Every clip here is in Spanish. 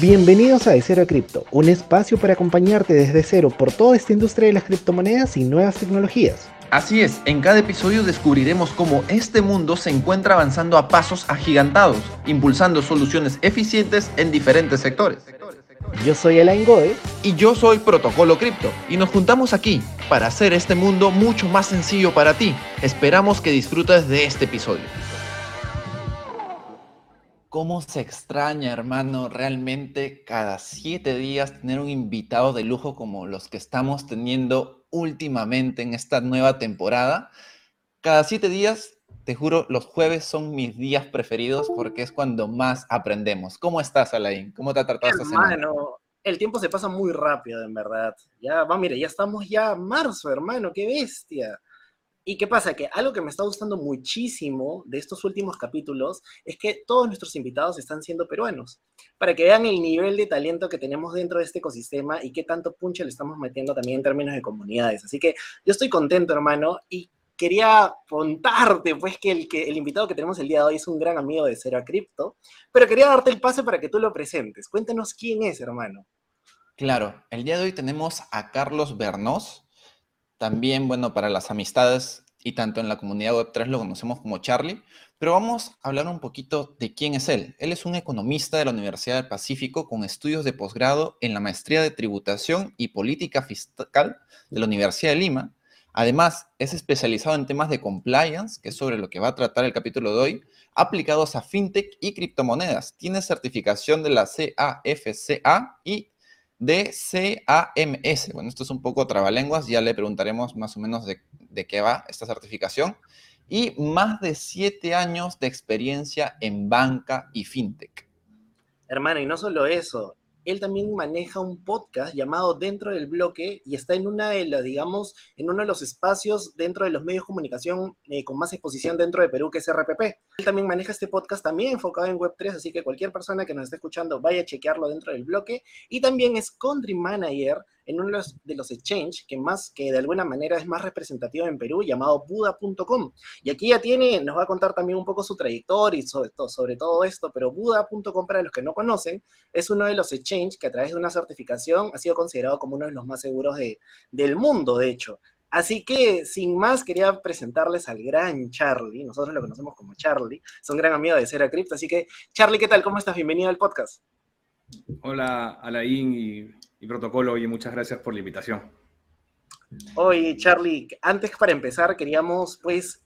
Bienvenidos a De Cero a Cripto, un espacio para acompañarte desde cero por toda esta industria de las criptomonedas y nuevas tecnologías. Así es, en cada episodio descubriremos cómo este mundo se encuentra avanzando a pasos agigantados, impulsando soluciones eficientes en diferentes sectores. Yo soy Alain Goe. Y yo soy Protocolo Cripto. Y nos juntamos aquí para hacer este mundo mucho más sencillo para ti. Esperamos que disfrutes de este episodio. ¿Cómo se extraña, hermano, realmente cada siete días tener un invitado de lujo como los que estamos teniendo últimamente en esta nueva temporada? Cada siete días, te juro, los jueves son mis días preferidos porque es cuando más aprendemos. ¿Cómo estás, Alain? ¿Cómo te ha tratado esta semana? Hermano, el tiempo se pasa muy rápido, en verdad. Ya, va, mire, ya estamos ya marzo, hermano, qué bestia. ¿Y qué pasa? Que algo que me está gustando muchísimo de estos últimos capítulos es que todos nuestros invitados están siendo peruanos, para que vean el nivel de talento que tenemos dentro de este ecosistema y qué tanto punche le estamos metiendo también en términos de comunidades. Así que yo estoy contento, hermano, y quería contarte, pues, que el, que el invitado que tenemos el día de hoy es un gran amigo de Cero a Crypto, pero quería darte el pase para que tú lo presentes. Cuéntanos quién es, hermano. Claro, el día de hoy tenemos a Carlos Bernós, también, bueno, para las amistades y tanto en la comunidad Web3 lo conocemos como Charlie, pero vamos a hablar un poquito de quién es él. Él es un economista de la Universidad del Pacífico con estudios de posgrado en la maestría de tributación y política fiscal de la Universidad de Lima. Además, es especializado en temas de compliance, que es sobre lo que va a tratar el capítulo de hoy, aplicados a fintech y criptomonedas. Tiene certificación de la CAFCA y de CAMS. Bueno, esto es un poco trabalenguas, ya le preguntaremos más o menos de, de qué va esta certificación. Y más de siete años de experiencia en banca y fintech. Hermano, y no solo eso, él también maneja un podcast llamado Dentro del Bloque y está en una de las, digamos, en uno de los espacios dentro de los medios de comunicación eh, con más exposición dentro de Perú, que es RPP. Él también maneja este podcast también enfocado en Web3, así que cualquier persona que nos esté escuchando vaya a chequearlo dentro del bloque. Y también es country manager en uno de los, exchange que más, que de alguna manera es más representativo en Perú, llamado Buda.com. Y aquí ya tiene, nos va a contar también un poco su trayectoria y sobre todo, sobre todo esto, pero Buda.com, para los que no conocen, es uno de los exchange que a través de una certificación ha sido considerado como uno de los más seguros de, del mundo, de hecho. Así que, sin más, quería presentarles al gran Charlie. Nosotros lo conocemos como Charlie. Es gran amigo de Cera Crypto. Así que, Charlie, ¿qué tal? ¿Cómo estás? Bienvenido al podcast. Hola, Alain y y protocolo. y muchas gracias por la invitación. Oye, Charlie, antes para empezar, queríamos, pues,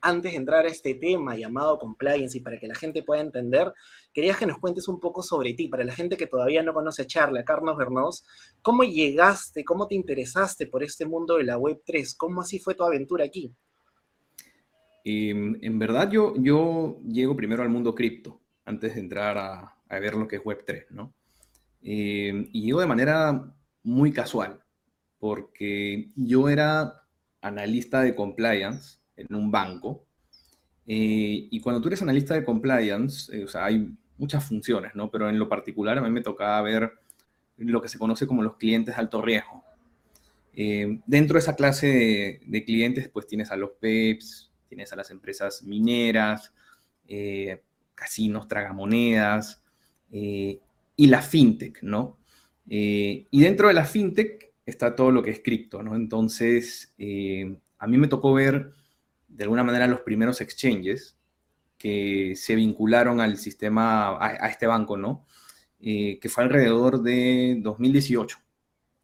antes de entrar a este tema llamado compliance y para que la gente pueda entender, querías que nos cuentes un poco sobre ti, para la gente que todavía no conoce a Charlie, a Carlos Bernós, ¿cómo llegaste, cómo te interesaste por este mundo de la Web3? ¿Cómo así fue tu aventura aquí? En verdad yo, yo llego primero al mundo cripto, antes de entrar a, a ver lo que es Web3, ¿no? Eh, y yo de manera muy casual, porque yo era analista de compliance en un banco. Eh, y cuando tú eres analista de compliance, eh, o sea, hay muchas funciones, ¿no? Pero en lo particular a mí me tocaba ver lo que se conoce como los clientes de alto riesgo. dentro de esa clase de, de, clientes, pues tienes a los PEPs, tienes a las empresas mineras, casinos, tragamonedas, y la fintech, ¿no? Eh, y dentro de la fintech está todo lo que es cripto, ¿no? Entonces, eh, a mí me tocó ver de alguna manera los primeros exchanges que se vincularon al sistema, a, este banco, ¿no? Eh, que fue alrededor de 2018.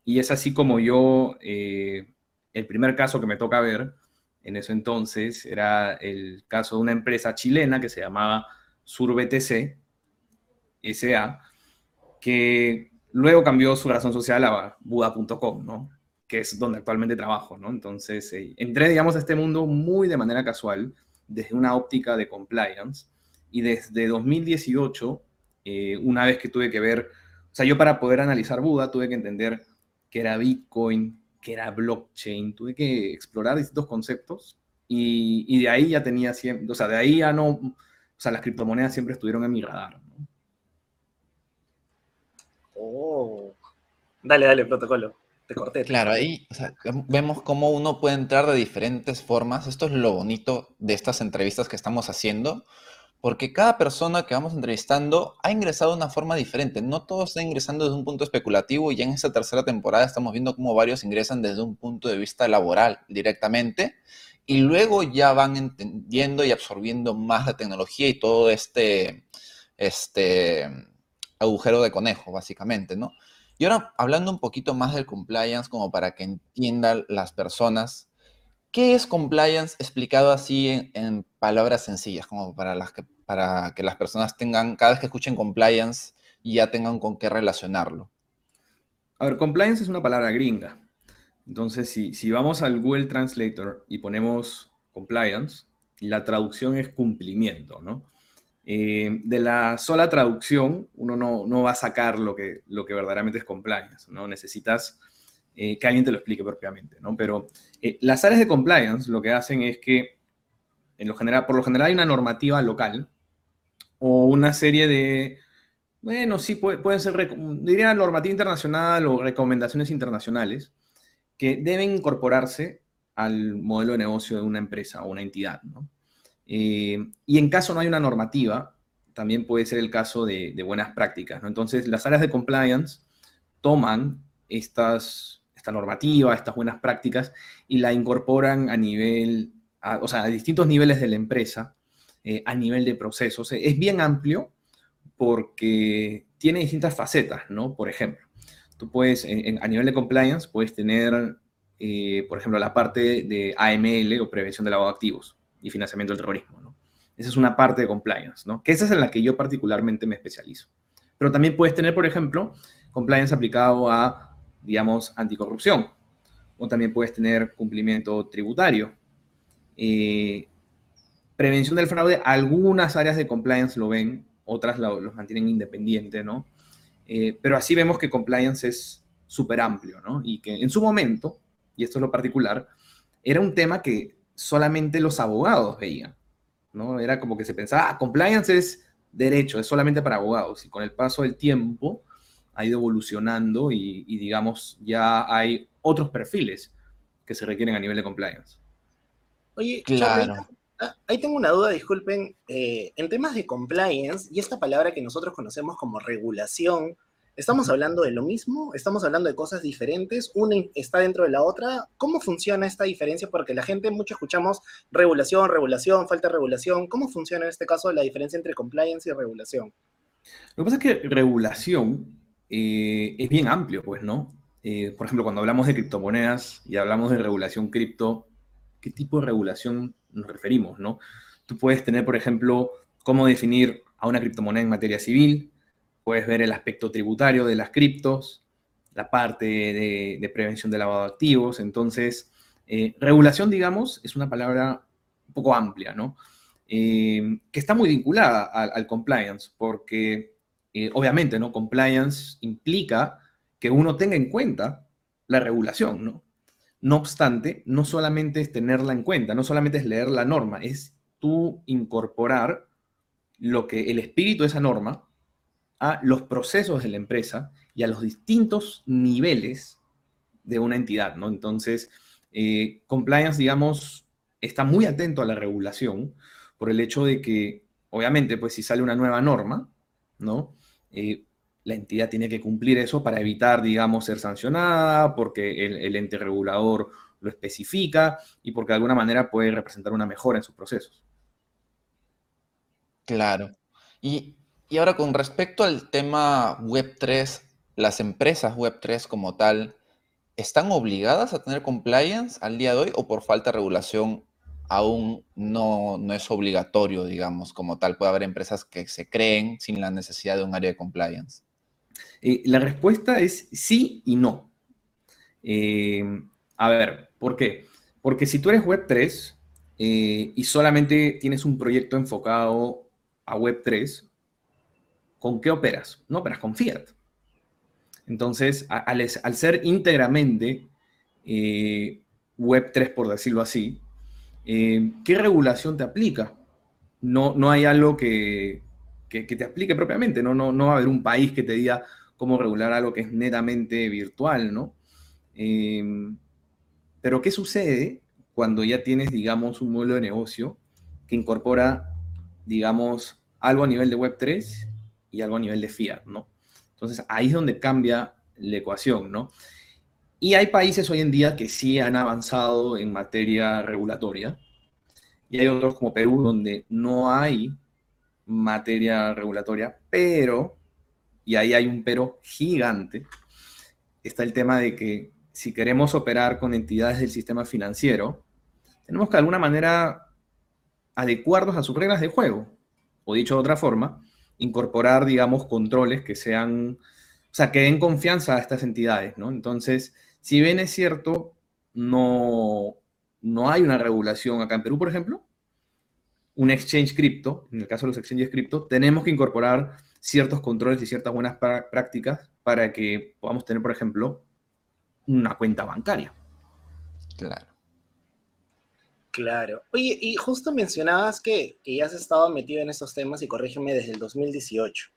Y es así como yo, el primer caso que me toca ver en eso entonces era el caso de una empresa chilena que se llamaba SurBTC, SA, que luego cambió su razón social a Buda.com, ¿no? Que es donde actualmente trabajo, ¿no? Entonces, eh, entré, digamos, a este mundo muy de manera casual, desde una óptica de compliance, y desde 2018, eh, una vez que tuve que ver, o sea, yo para poder analizar Buda tuve que entender qué era Bitcoin, qué era blockchain, tuve que explorar distintos conceptos, y, y de ahí ya tenía siempre, o sea, de ahí ya no, o sea, las criptomonedas siempre estuvieron en mi radar. Oh. Dale, dale, protocolo. Te corté. Claro, ahí vemos cómo uno puede entrar de diferentes formas. Esto es lo bonito de estas entrevistas que estamos haciendo, porque cada persona que vamos entrevistando ha ingresado de una forma diferente. No todos están ingresando desde un punto especulativo y ya en esta tercera temporada estamos viendo cómo varios ingresan desde un punto de vista laboral directamente y luego ya van entendiendo y absorbiendo más la tecnología y todo este, este agujero de conejo, básicamente, ¿no? Y ahora, hablando un poquito más del compliance, como para que entiendan las personas, ¿qué es compliance explicado así en, palabras sencillas, como para, que, para que las personas tengan, cada vez que escuchen compliance, ya tengan con qué relacionarlo? A ver, compliance es una palabra gringa. Entonces, si, si vamos al Google Translator y ponemos compliance, la traducción es cumplimiento, ¿no? Eh, de la sola traducción, uno no, va a sacar lo que, lo que verdaderamente es compliance, ¿no? Necesitas eh, que alguien te lo explique propiamente, ¿no? Pero eh, las áreas de compliance lo que hacen es que, en lo general, por lo general hay una normativa local o una serie de, bueno, sí, puede, pueden ser, diría normativa internacional o recomendaciones internacionales que deben incorporarse al modelo de negocio de una empresa o una entidad, ¿no? Eh, y en caso no hay una normativa, también puede ser el caso de, buenas prácticas. Entonces, las áreas de compliance toman esta normativa, estas buenas prácticas, y la incorporan a nivel, o sea, a distintos niveles de la empresa, eh, a nivel de procesos. Es bien amplio porque tiene distintas facetas, ¿no? Por ejemplo, tú puedes, a nivel de compliance, puedes tener, eh, por ejemplo, la parte de AML o prevención de lavado de activos y financiamiento del terrorismo. ¿no? Esa es una parte de compliance, ¿no? que esa es en la que yo particularmente me especializo. Pero también puedes tener, por ejemplo, compliance aplicado a, digamos, anticorrupción. O también puedes tener cumplimiento tributario. Eh, prevención del fraude, algunas áreas de compliance lo ven, otras los mantienen independiente, ¿no? Eh, pero así vemos que compliance es súper amplio, ¿no? Y que en su momento, y esto es lo particular, era un tema que solamente los abogados veían, ¿no? Era como que se pensaba, ah, compliance es derecho, es solamente para abogados. Y con el paso del tiempo ha ido evolucionando y, digamos, ya hay otros perfiles que se requieren a nivel de compliance. Oye, claro. Ah, ahí tengo una duda, disculpen. Eh, en temas de compliance y esta palabra que nosotros conocemos como regulación, ¿Estamos hablando de lo mismo? ¿Estamos hablando de cosas diferentes? ¿Una está dentro de la otra? ¿Cómo funciona esta diferencia? Porque la gente mucho escuchamos regulación, regulación, falta de regulación. ¿Cómo funciona en este caso la diferencia entre compliance y regulación? Lo que pasa es que regulación eh, es bien amplio, pues, ¿no? Eh, por ejemplo, cuando hablamos de criptomonedas y hablamos de regulación cripto, ¿qué tipo de regulación nos referimos, no? Tú puedes tener, por ejemplo, cómo definir a una criptomoneda en materia civil, puedes ver el aspecto tributario de las criptos, la parte de, prevención de lavado de activos. Entonces, eh, regulación, digamos, es una palabra un poco amplia, ¿no? Eh, que está muy vinculada al, compliance, porque eh, obviamente, ¿no? Compliance implica que uno tenga en cuenta la regulación, ¿no? No obstante, no solamente es tenerla en cuenta, no solamente es leer la norma, es tú incorporar lo que el espíritu de esa norma a los procesos de la empresa y a los distintos niveles de una entidad, ¿no? Entonces, eh, compliance, digamos, está muy atento a la regulación por el hecho de que, obviamente, pues si sale una nueva norma, ¿no? Eh, la entidad tiene que cumplir eso para evitar, digamos, ser sancionada, porque el, el, ente regulador lo especifica y porque de alguna manera puede representar una mejora en sus procesos. Claro. Y y ahora con respecto al tema Web3, las empresas Web3 como tal, ¿están obligadas a tener compliance al día de hoy o por falta de regulación aún no, no es obligatorio, digamos, como tal? Puede haber empresas que se creen sin la necesidad de un área de compliance. Eh, la respuesta es sí y no. Eh, a ver, ¿por qué? Porque si tú eres Web3 eh, y solamente tienes un proyecto enfocado a Web3, ¿con qué operas? No operas con Fiat. Entonces, al, ser íntegramente eh, Web3, por decirlo así, eh, ¿qué regulación te aplica? No, no hay algo que, te aplique propiamente, ¿no? No, no va a haber un país que te diga cómo regular algo que es netamente virtual, ¿no? Eh, pero ¿qué sucede cuando ya tienes, digamos, un modelo de negocio que incorpora digamos, algo a nivel de Web3 y algo a nivel de fiat, ¿no? Entonces ahí es donde cambia la ecuación, ¿no? Y hay países hoy en día que sí han avanzado en materia regulatoria y hay otros como Perú donde no hay materia regulatoria, pero, y ahí hay un pero gigante, está el tema de que si queremos operar con entidades del sistema financiero, tenemos que de alguna manera adecuarnos a sus reglas de juego. O dicho de otra forma, incorporar, digamos, controles que sean, o sea, que den confianza a estas entidades, ¿no? Entonces, si bien es cierto, no, no hay una regulación acá en Perú, por ejemplo, un exchange cripto, en el caso de los exchanges cripto, tenemos que incorporar ciertos controles y ciertas buenas prácticas para que podamos tener, por ejemplo, una cuenta bancaria. Claro. Claro. Oye, y justo mencionabas que, ya has estado metido en estos temas, y corrígeme, desde el 2018.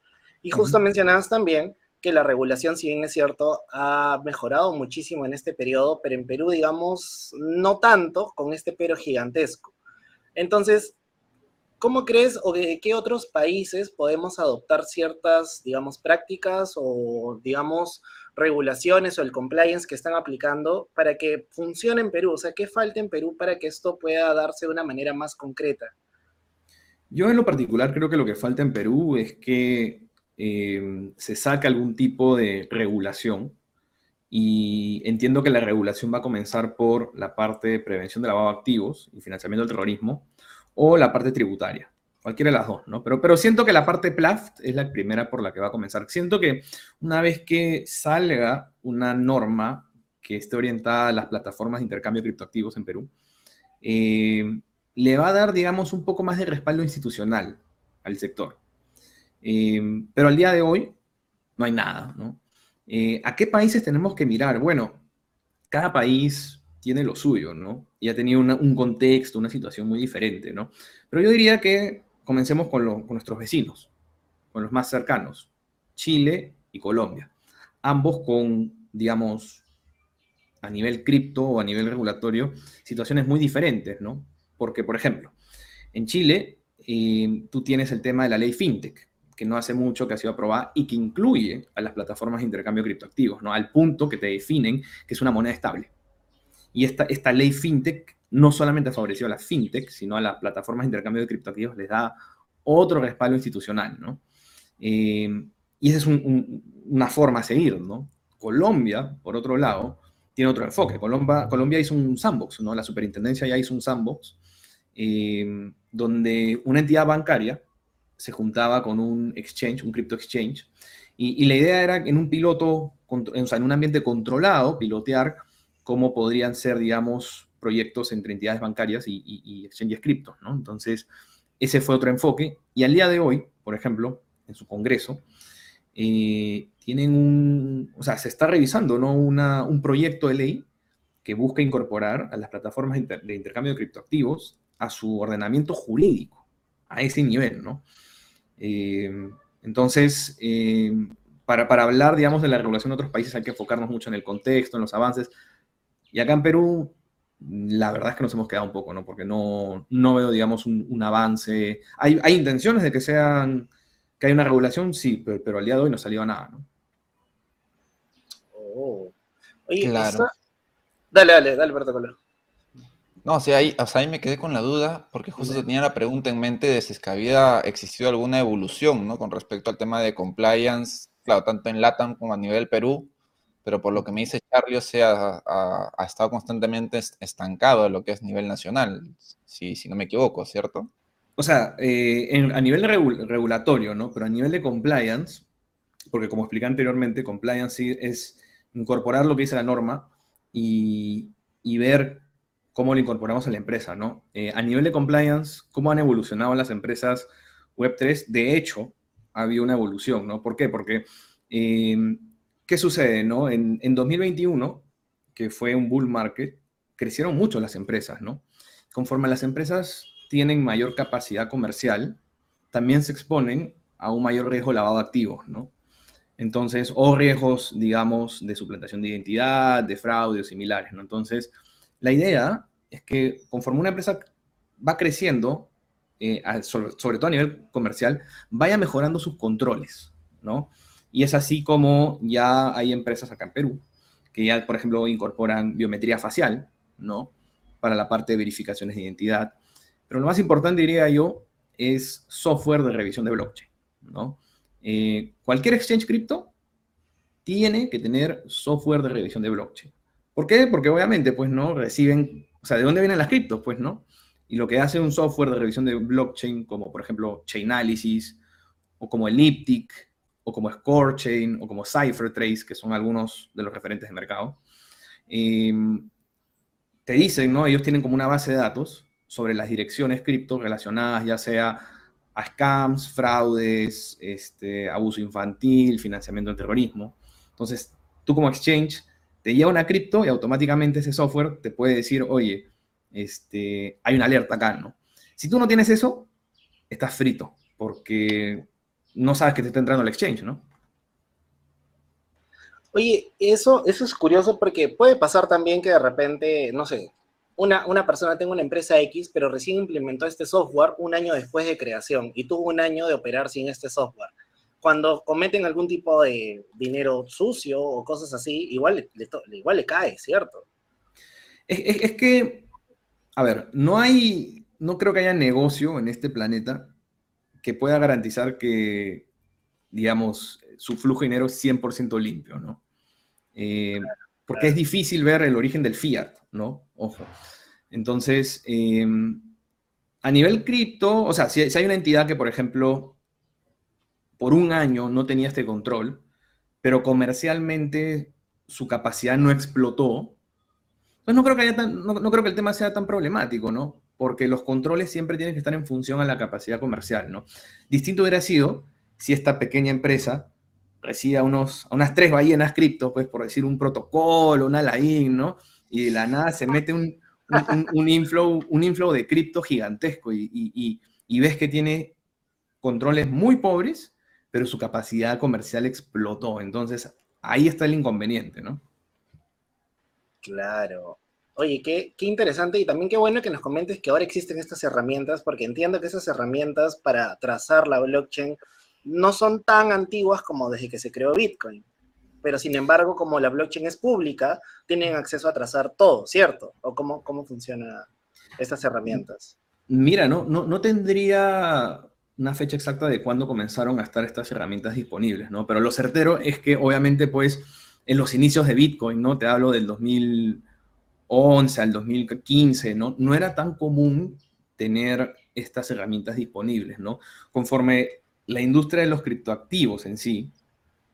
Y justo mencionabas también que la regulación, si bien es cierto, ha mejorado muchísimo en este periodo, pero en Perú, digamos, no tanto, con este pero gigantesco. Entonces, ¿cómo crees o de qué otros países podemos adoptar ciertas, digamos, prácticas o, digamos, regulaciones o el compliance que están aplicando para que funcione en Perú? O sea, ¿qué falta en Perú para que esto pueda darse de una manera más concreta? Yo en lo particular creo que lo que falta en Perú es que eh, se saque algún tipo de regulación y entiendo que la regulación va a comenzar por la parte de prevención de lavado de activos y financiamiento del terrorismo o la parte tributaria. Cualquiera de las dos, ¿no? Pero, pero siento que la parte PLAFT es la primera por la que va a comenzar. Siento que una vez que salga una norma que esté orientada a las plataformas de intercambio de criptoactivos en Perú, eh, le va a dar, digamos, un poco más de respaldo institucional al sector. Eh, pero al día de hoy no hay nada, ¿no? Eh, ¿A qué países tenemos que mirar? Bueno, cada país tiene lo suyo, ¿no? Y ha tenido un contexto, una situación muy diferente, ¿no? Pero yo diría que comencemos con, nuestros vecinos, con los más cercanos, Chile y Colombia. Ambos con, digamos, a nivel cripto o a nivel regulatorio, situaciones muy diferentes, ¿no? Porque, por ejemplo, en Chile eh, tú tienes el tema de la ley FinTech, que no hace mucho que ha sido aprobada y que incluye a las plataformas de intercambio criptoactivos, ¿no? Al punto que te definen que es una moneda estable. Y esta, esta ley FinTech no solamente ha favorecido a las fintech, sino a las plataformas de intercambio de criptoactivos les da otro respaldo institucional, ¿no? Eh, y esa es una forma a seguir, ¿no? Colombia, por otro lado, tiene otro enfoque. Colombia, Colombia hizo un sandbox, ¿no? La superintendencia ya hizo un sandbox eh, donde una entidad bancaria se juntaba con un exchange, un crypto exchange, y, la idea era en un piloto, o sea, en un ambiente controlado, pilotear cómo podrían ser, digamos, proyectos entre entidades bancarias y, y, exchanges cripto, ¿no? Entonces, ese fue otro enfoque. Y al día de hoy, por ejemplo, en su congreso, eh, tienen un, o sea, se está revisando, ¿no? Una, un proyecto de ley que busca incorporar a las plataformas de intercambio de criptoactivos a su ordenamiento jurídico, a ese nivel, ¿no? Eh, entonces, eh, para, para, hablar, digamos, de la regulación de otros países hay que enfocarnos mucho en el contexto, en los avances. Y acá en Perú la verdad es que nos hemos quedado un poco, ¿no? Porque no, no veo, digamos, un, avance. Hay, hay, intenciones de que sean, que hay una regulación, sí, pero, pero, al día de hoy no salió nada, ¿no? Oh. Oye, claro. Dale, dale, dale, Alberto No, o sea, ahí, o sea, ahí me quedé con la duda, porque justo tenía la pregunta en mente de si es que había existido alguna evolución, ¿no? Con respecto al tema de compliance, claro, tanto en LATAM como a nivel Perú, pero por lo que me dice Charlie, o sea, ha, estado constantemente estancado a lo que es nivel nacional, si, si no me equivoco, ¿cierto? O sea, eh, a nivel regulatorio, ¿no? Pero a nivel de compliance, porque como expliqué anteriormente, compliance es incorporar lo que dice la norma y, y ver cómo lo incorporamos a la empresa, ¿no? Eh, a nivel de compliance, cómo han evolucionado las empresas Web3, de hecho, ha habido una evolución, ¿no? ¿Por qué? Porque eh, ¿Qué sucede? No? En, 2021, que fue un bull market, crecieron mucho las empresas, ¿no? Conforme las empresas tienen mayor capacidad comercial, también se exponen a un mayor riesgo lavado de activos, ¿no? Entonces, o riesgos, digamos, de suplantación de identidad, de fraude o similares, ¿no? Entonces, la idea es que conforme una empresa va creciendo, eh, sobre, todo a nivel comercial, vaya mejorando sus controles, ¿no? Y es así como ya hay empresas acá en Perú que ya, por ejemplo, incorporan biometría facial, ¿no? Para la parte de verificaciones de identidad. Pero lo más importante, diría yo, es software de revisión de blockchain, ¿no? Eh, cualquier exchange cripto tiene que tener software de revisión de blockchain. ¿Por qué? Porque obviamente, pues, ¿no? Reciben, o sea, ¿de dónde vienen las criptos? Pues, ¿no? Y lo que hace un software de revisión de blockchain, como por ejemplo Chainalysis, o como Elliptic, o como ScoreChain, o como CipherTrace, que son algunos de los referentes de mercado, em, te dicen, ¿no? Ellos tienen como una base de datos sobre las direcciones cripto relacionadas ya sea a scams, fraudes, este, abuso infantil, financiamiento del terrorismo. Entonces, tú como exchange te lleva una cripto y automáticamente ese software te puede decir, oye, este, hay una alerta acá, ¿no? Si tú no tienes eso, estás frito, porque no sabes que te está entrando el exchange, ¿no? Oye, eso, eso es curioso porque puede pasar también que de repente, no sé, una, una persona tenga una empresa X, pero recién implementó este software un año después de creación y tuvo un año de operar sin este software. Cuando cometen algún tipo de dinero sucio o cosas así, igual le, igual le cae, ¿cierto? es que a ver, no hay, no creo que haya negocio en este planeta que pueda garantizar que, digamos, su flujo de dinero es 100% limpio, ¿no? Eh, porque es difícil ver el origen del fiat, ¿no? Ojo. Entonces, em, a nivel cripto, o sea, si, hay una entidad que, por ejemplo, por un año no tenía este control, pero comercialmente su capacidad no explotó, pues no creo, que no, creo que el tema sea tan problemático, ¿no? Porque los controles siempre tienen que estar en función a la capacidad comercial, ¿no? Distinto hubiera sido si esta pequeña empresa recibe unos, a unas tres ballenas cripto, pues por decir un protocolo, una LAIN, ¿no? Y de la nada se mete un, un, inflow, un inflow de cripto gigantesco y, y, y, ves que tiene controles muy pobres, pero su capacidad comercial explotó. Entonces, ahí está el inconveniente, ¿no? Claro. Oye, qué, qué, interesante y también qué bueno que nos comentes que ahora existen estas herramientas, porque entiendo que esas herramientas para trazar la blockchain no son tan antiguas como desde que se creó Bitcoin. Pero sin embargo, como la blockchain es pública, tienen acceso a trazar todo, ¿cierto? ¿O cómo, cómo funcionan estas herramientas? Mira, no, no, no tendría una fecha exacta de cuándo comenzaron a estar estas herramientas disponibles, ¿no? Pero lo certero es que obviamente, pues, en los inicios de Bitcoin, ¿no? Te hablo del 2011 al 2015, ¿no? No era tan común tener estas herramientas disponibles, ¿no? Conforme la industria de los criptoactivos en sí,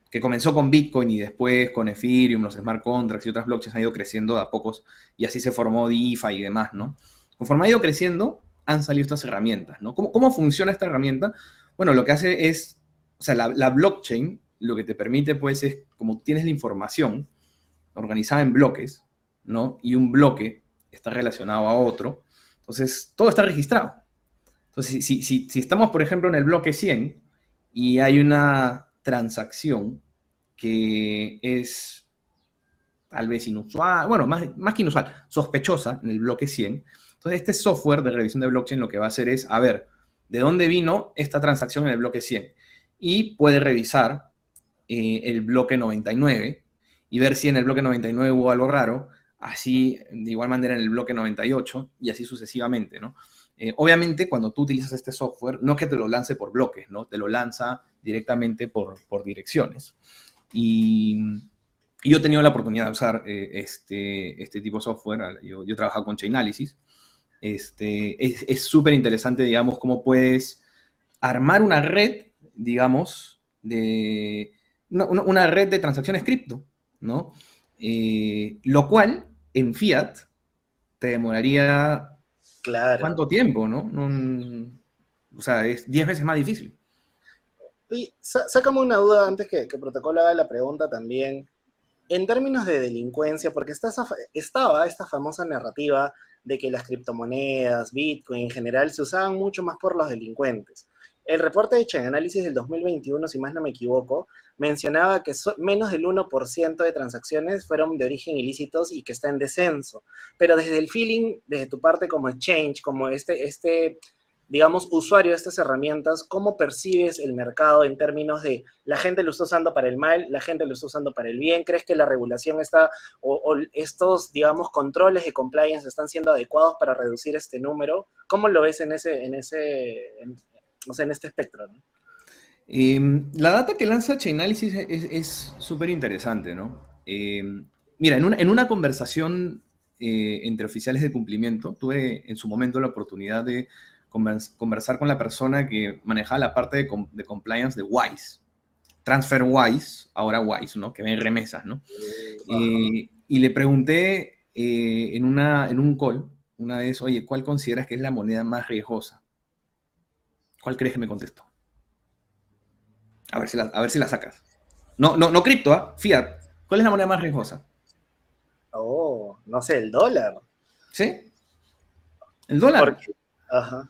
que comenzó con Bitcoin y después con Ethereum, los smart contracts y otras blockchains ha ido creciendo a pocos y así se formó DeFi y demás, ¿no? Conforme ha ido creciendo, han salido estas herramientas, ¿no? ¿Cómo, cómo funciona esta herramienta? Bueno, lo que hace es, o sea, la, la blockchain lo que te permite, pues, es como tienes la información organizada en bloques, ¿no? Y un bloque está relacionado a otro, entonces todo está registrado. Entonces, si, si, si estamos, por ejemplo, en el bloque 100 y hay una transacción que es tal vez inusual, bueno, más, más que inusual, sospechosa en el bloque 100, entonces este software de revisión de blockchain lo que va a hacer es, a ver, ¿de dónde vino esta transacción en el bloque 100? Y puede revisar eh, el bloque 99 y ver si en el bloque 99 hubo algo raro, así de igual manera en el bloque 98 y así sucesivamente, ¿no? Eh, obviamente, cuando tú utilizas este software, no es que te lo lance por bloques, ¿no? Te lo lanza directamente por, por direcciones. Y, yo he tenido la oportunidad de usar eh, este, este tipo de software. Yo, yo he trabajado con Chainalysis. Este, es súper interesante, digamos, cómo puedes armar una red, digamos, de, una, red de transacciones cripto, ¿no? Eh, lo cual en fiat te demoraría claro. cuánto tiempo, ¿no? o sea, es 10 veces más difícil. Y sácame una duda antes que, que Protocolo haga la pregunta también. En términos de delincuencia, porque está estaba esta famosa narrativa de que las criptomonedas, Bitcoin en general, se usaban mucho más por los delincuentes. El reporte de Chain Análisis del 2021, si más no me equivoco, mencionaba que menos del 1% de transacciones fueron de origen ilícitos y que está en descenso. Pero desde el feeling, desde tu parte como exchange, como este, este digamos, usuario de estas herramientas, ¿cómo percibes el mercado en términos de la gente lo está usando para el mal, la gente lo está usando para el bien? ¿Crees que la regulación está, o, estos, digamos, controles de compliance están siendo adecuados para reducir este número? ¿Cómo lo ves en ese, en ese, en este espectro? Em, la data que lanza Chainalysis es súper interesante, ¿no? Em, mira, en una, en una conversación eh, entre oficiales de cumplimiento, tuve en su momento la oportunidad de conversar con la persona que manejaba la parte de, compliance de WISE. TransferWise, ahora WISE, ¿no? Que ven remesas, ¿no? Eh, y le pregunté eh, en, una, en un call, una vez, oye, ¿cuál consideras que es la moneda más riesgosa? ¿Cuál crees que me contestó? A ver si la, a ver si la sacas. No, no, no cripto, ¿ah? Fiat. ¿Cuál es la moneda más riesgosa? Oh, no sé, el dólar. ¿Sí? El dólar. Ajá.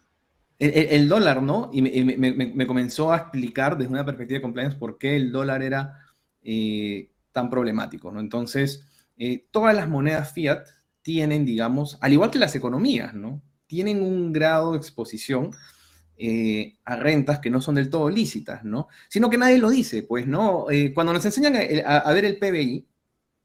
El, dólar, ¿no? Y me, comenzó a explicar desde una perspectiva de compliance por qué el dólar era eh, tan problemático, ¿no? Entonces, eh, todas las monedas fiat tienen, digamos, al igual que las economías, ¿no? Tienen un grado de exposición eh, a rentas que no son del todo lícitas, ¿no? Sino que nadie lo dice, pues, ¿no? cuando nos enseñan a, ver el PBI,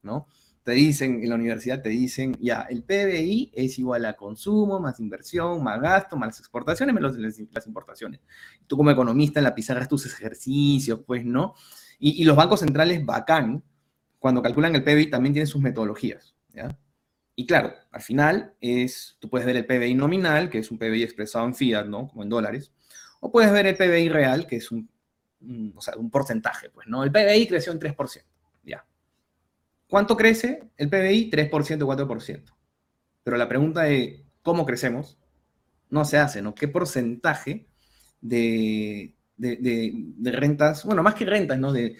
¿no? te dicen, en la universidad te dicen, ya, el PBI es igual a consumo, más inversión, más gasto, más exportaciones, menos las importaciones. Tú como economista en la pizarra tus ejercicios, pues, ¿no? Y, los bancos centrales, bacán, cuando calculan el PBI también tienen sus metodologías, ¿ya? Y claro, al final es, tú puedes ver el PBI nominal, que es un PBI expresado en fiat, ¿no? Como en dólares, o puedes ver el PBI real, que es un, o sea, un porcentaje, pues, ¿no? El PBI creció en 3%, ya. ¿Cuánto crece el PBI? 3%, 4%. Pero la pregunta de cómo crecemos no se hace, ¿no? ¿Qué porcentaje de, rentas, bueno, más que rentas, ¿no? De,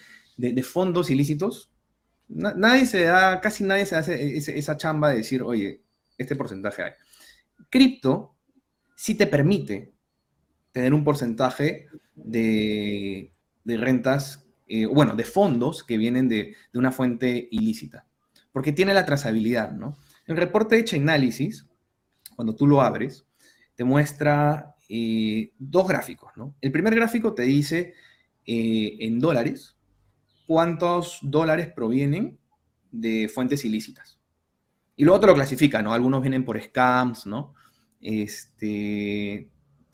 fondos ilícitos, nadie se da, casi nadie se hace esa chamba de decir, oye, este porcentaje hay. Cripto sí te permite tener un porcentaje de, de rentas eh, bueno, de fondos que vienen de, una fuente ilícita, porque tiene la trazabilidad, ¿no? El reporte de Chainalysis, cuando tú lo abres, te muestra eh, dos gráficos, ¿no? El primer gráfico te dice eh, en dólares cuántos dólares provienen de fuentes ilícitas. Y luego te lo clasifica, ¿no? Algunos vienen por scams, ¿no? Este,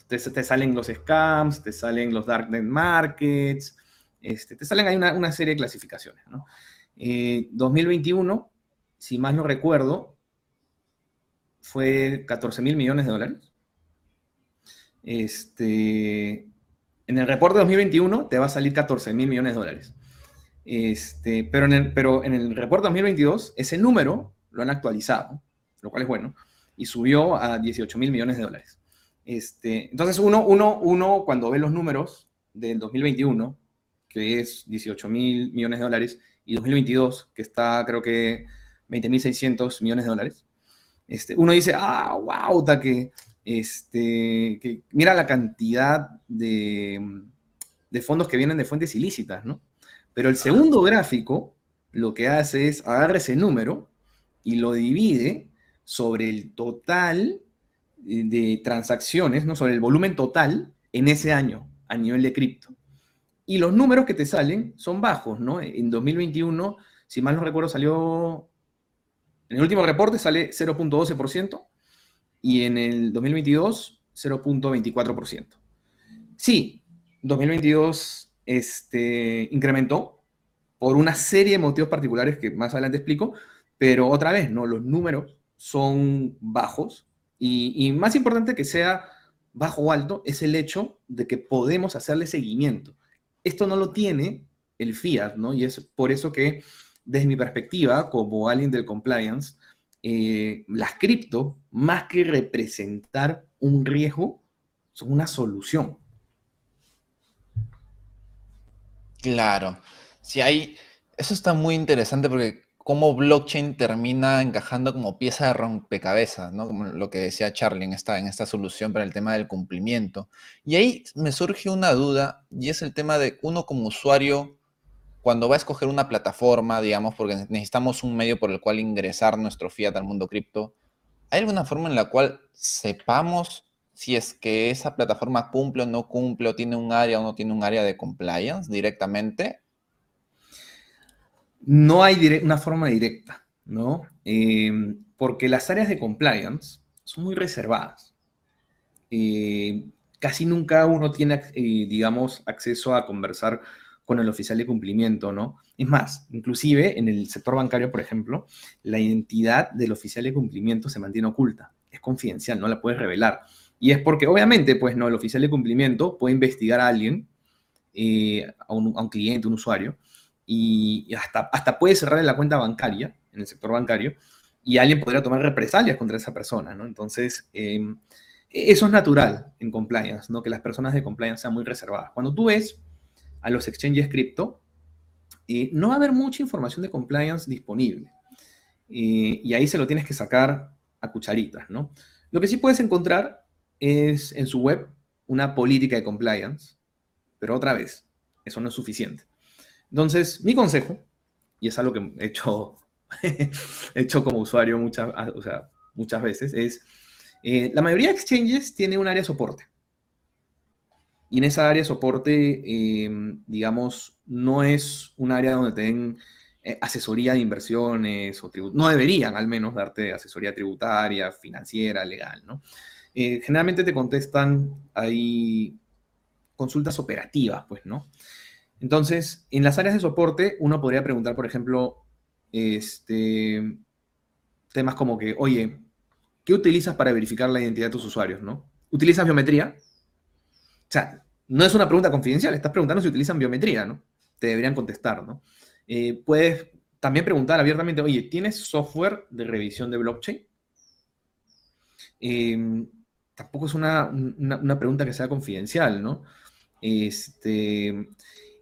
te, salen los scams, te salen los darknet markets, este, te salen ahí una, serie de clasificaciones. ¿no? 2021, eh, si más no recuerdo, fue 14 mil millones de dólares. Este, en el reporte de 2021 te va a salir 14 mil millones de dólares. Este, pero, en el, pero en el reporte 2022, ese número lo han actualizado, lo cual es bueno, y subió a 18 mil millones de dólares. Este, entonces, uno, uno, uno, cuando ve los números del 2021, que es 18 mil millones de dólares, y 2022, que está creo que 20.600 millones de dólares, este, uno dice, ah, wow, que, este, que mira la cantidad de, de fondos que vienen de fuentes ilícitas, ¿no? Pero el segundo gráfico lo que hace es agarrar ese número y lo divide sobre el total de transacciones, ¿no? sobre el volumen total en ese año a nivel de cripto. Y los números que te salen son bajos, ¿no? En 2021, si mal no recuerdo, salió, en el último reporte sale 0.12% y en el 2022 0.24%. Sí, 2022 este, incrementó por una serie de motivos particulares que más adelante explico, pero otra vez, ¿no? Los números son bajos y, más importante que sea bajo o alto es el hecho de que podemos hacerle seguimiento. Esto no lo tiene el fiat, ¿no? Y es por eso que, desde mi perspectiva, como alguien del compliance, eh, las cripto, más que representar un riesgo, son una solución. Claro. Si hay, eso está muy interesante porque cómo blockchain termina encajando como pieza de rompecabezas, ¿no? Como lo que decía Charlie en esta, en esta solución para el tema del cumplimiento. Y ahí me surge una duda y es el tema de uno como usuario, cuando va a escoger una plataforma, digamos, porque necesitamos un medio por el cual ingresar nuestro fiat al mundo cripto, ¿hay alguna forma en la cual sepamos si es que esa plataforma cumple o no cumple, o tiene un área o no tiene un área de compliance directamente? No hay una forma directa, ¿no? Em, porque las áreas de compliance son muy reservadas. Eh, casi nunca uno tiene, eh, digamos, acceso a conversar con el oficial de cumplimiento, ¿no? Es más, inclusive en el sector bancario, por ejemplo, la identidad del oficial de cumplimiento se mantiene oculta, es confidencial, no la puedes revelar. Y es porque, obviamente, pues no, el oficial de cumplimiento puede investigar a alguien, eh, a, un, a, un, cliente, un usuario, y hasta, hasta puede cerrar la cuenta bancaria, en el sector bancario, y alguien podría tomar represalias contra esa persona, ¿no? Entonces, em, eso es natural en compliance, ¿no? Que las personas de compliance sean muy reservadas. Cuando tú ves a los exchanges cripto, eh, no va a haber mucha información de compliance disponible. Eh, y ahí se lo tienes que sacar a cucharitas, ¿no? Lo que sí puedes encontrar es en su web una política de compliance, pero otra vez, eso no es suficiente. Entonces, mi consejo, y es algo que he hecho, he hecho como usuario muchas, o sea, muchas veces, es, eh, la mayoría de exchanges tiene un área de soporte. Y en esa área de soporte, em, digamos, no es un área donde te eh, asesoría de inversiones o no deberían al menos darte asesoría tributaria, financiera, legal, ¿no? Eh, generalmente te contestan ahí consultas operativas, pues, ¿no? Entonces, en las áreas de soporte, uno podría preguntar, por ejemplo, este, temas como que, oye, ¿qué utilizas para verificar la identidad de tus usuarios, no? ¿Utilizas biometría? O sea, no es una pregunta confidencial, estás preguntando si utilizan biometría, ¿no? Te deberían contestar, ¿no? Eh, puedes también preguntar abiertamente, oye, ¿tienes software de revisión de blockchain? Em, tampoco es una, pregunta que sea confidencial, ¿no? Este,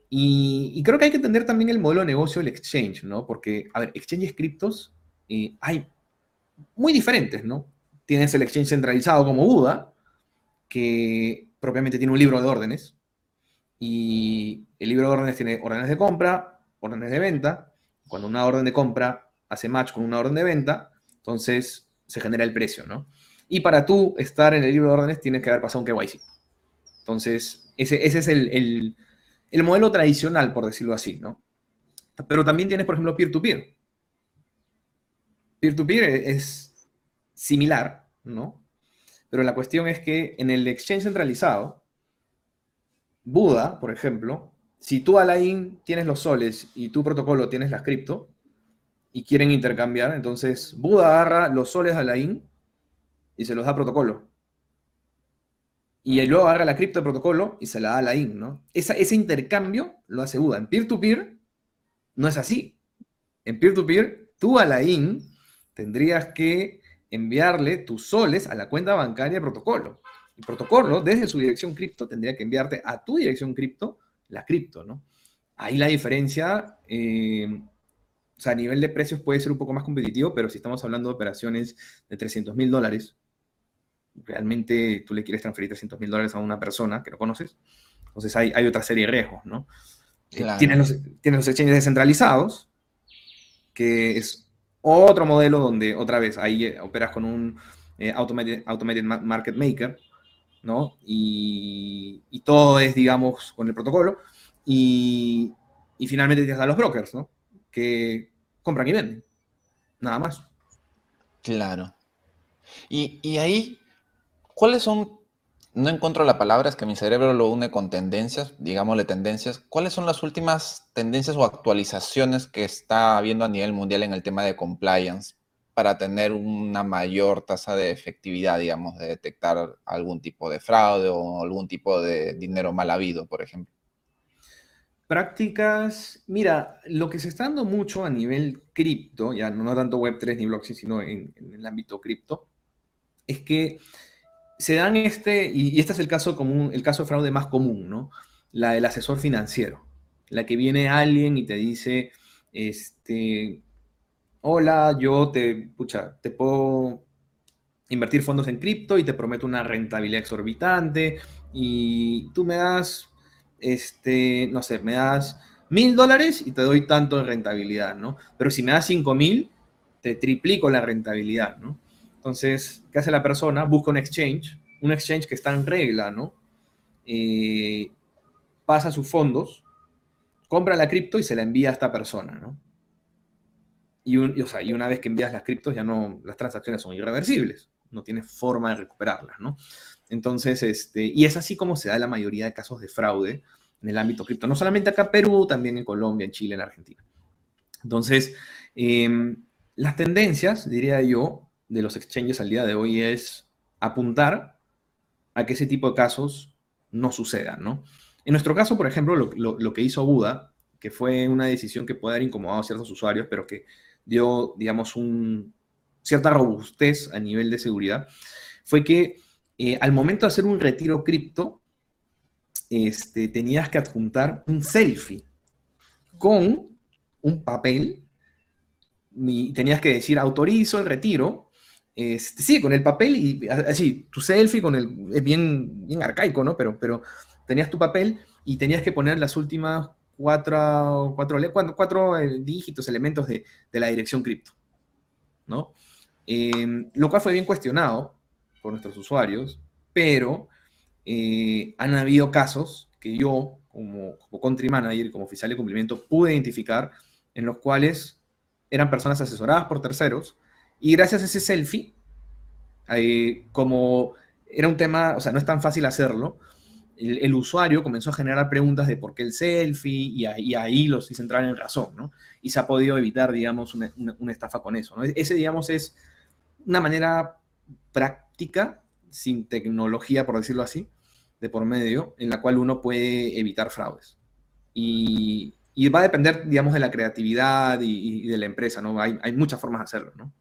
y, creo que hay que entender también el modelo de negocio del exchange, ¿no? Porque, a ver, exchanges criptos eh, hay muy diferentes, ¿no? Tienes el exchange centralizado como Buda, que propiamente tiene un libro de órdenes, y el libro de órdenes tiene órdenes de compra, órdenes de venta. Cuando una orden de compra hace match con una orden de venta, entonces se genera el precio, ¿no? Y para tú estar en el libro de órdenes tienes que haber pasado un KYC. Entonces, ese, ese es el, el, modelo tradicional, por decirlo así, ¿no? Pero también tienes, por ejemplo, peer-to-peer. Peer-to-peer es similar, ¿no? Pero la cuestión es que en el exchange centralizado, Buda, por ejemplo, si tú, Alain, tienes los soles y tu protocolo tienes las cripto y quieren intercambiar, entonces Buda agarra los soles de Alain y se los da protocolo. Y luego agarra la cripto de protocolo y se la da a la IN, ¿no? ese intercambio lo hace Buda. En peer-to-peer no es así. En peer-to-peer, tú a la IN tendrías que enviarle tus soles a la cuenta bancaria de protocolo. El protocolo, desde su dirección cripto, tendría que enviarte a tu dirección cripto la cripto, ¿no? Ahí la diferencia, eh, o sea, a nivel de precios puede ser un poco más competitivo, pero si estamos hablando de operaciones de 300 mil dólares, realmente tú le quieres transferir 300 mil dólares a una persona que no conoces, entonces hay, hay otra serie de riesgos, ¿no? Eh, tienes, los, los exchanges descentralizados, que es otro modelo donde otra vez ahí eh, operas con un eh, automated, market maker, ¿no? Y, y, todo es, digamos, con el protocolo. Y, y finalmente tienes a los brokers, ¿no? Que compran y venden. Nada más. Claro. Y, y ahí ¿Cuáles son, no encuentro la palabra, es que mi cerebro lo une con tendencias, digámosle tendencias, ¿cuáles son las últimas tendencias o actualizaciones que está habiendo a nivel mundial en el tema de compliance para tener una mayor tasa de efectividad, digamos, de detectar algún tipo de fraude o algún tipo de dinero mal habido, por ejemplo? Prácticas, mira, lo que se está dando mucho a nivel cripto, ya no, tanto Web3 ni blockchain, sino en, en el ámbito cripto, es que se dan este, y, este es el caso común, el caso de fraude más común, ¿no? La del asesor financiero, la que viene alguien y te dice, este, hola, yo te, pucha, te puedo invertir fondos en cripto y te prometo una rentabilidad exorbitante y tú me das, este, no sé, me das mil dólares y te doy tanto de rentabilidad, ¿no? Pero si me das cinco mil, te triplico la rentabilidad, ¿no? Entonces, ¿qué hace la persona? Busca un exchange un exchange que está en regla, ¿no? Eh, pasa sus fondos, compra la cripto y se la envía a esta persona, ¿no? Y, y una vez que envías las criptos, ya no, las transacciones son irreversibles, no tienes forma de recuperarlas, ¿no? Entonces, este, y es así como se da la mayoría de casos de fraude en el ámbito cripto, no solamente acá en Perú, también en Colombia, en Chile, en Argentina. Entonces, em, las tendencias, diría yo, de los exchanges al día de hoy es apuntar a que ese tipo de casos no sucedan, ¿no? En nuestro caso, por ejemplo, lo, que hizo Buda, que fue una decisión que puede haber incomodado a ciertos usuarios, pero que dio, digamos, un, cierta robustez a nivel de seguridad, fue que eh, al momento de hacer un retiro cripto, este, tenías que adjuntar un selfie con un papel y tenías que decir autorizo el retiro. Este, sí, con el papel y así, tu selfie con el, es bien, bien arcaico, ¿no? Pero, pero tenías tu papel y tenías que poner las últimas cuatro, cuatro, cuatro, eh, dígitos, elementos de, de, la dirección cripto, ¿no? Em, lo cual fue bien cuestionado por nuestros usuarios, pero eh, han habido casos que yo, como, como country manager, como oficial de cumplimiento, pude identificar en los cuales eran personas asesoradas por terceros y gracias a ese selfie, como era un tema, o sea, no es tan fácil hacerlo, el, usuario comenzó a generar preguntas de por qué el selfie y, ahí, ahí los hice entrar en razón, ¿no? Y se ha podido evitar, digamos, una, estafa con eso, ¿no? Ese, digamos, es una manera práctica, sin tecnología, por decirlo así, de por medio, en la cual uno puede evitar fraudes. Y, y va a depender, digamos, de la creatividad y, de la empresa, ¿no? Hay, hay, muchas formas de hacerlo, ¿no?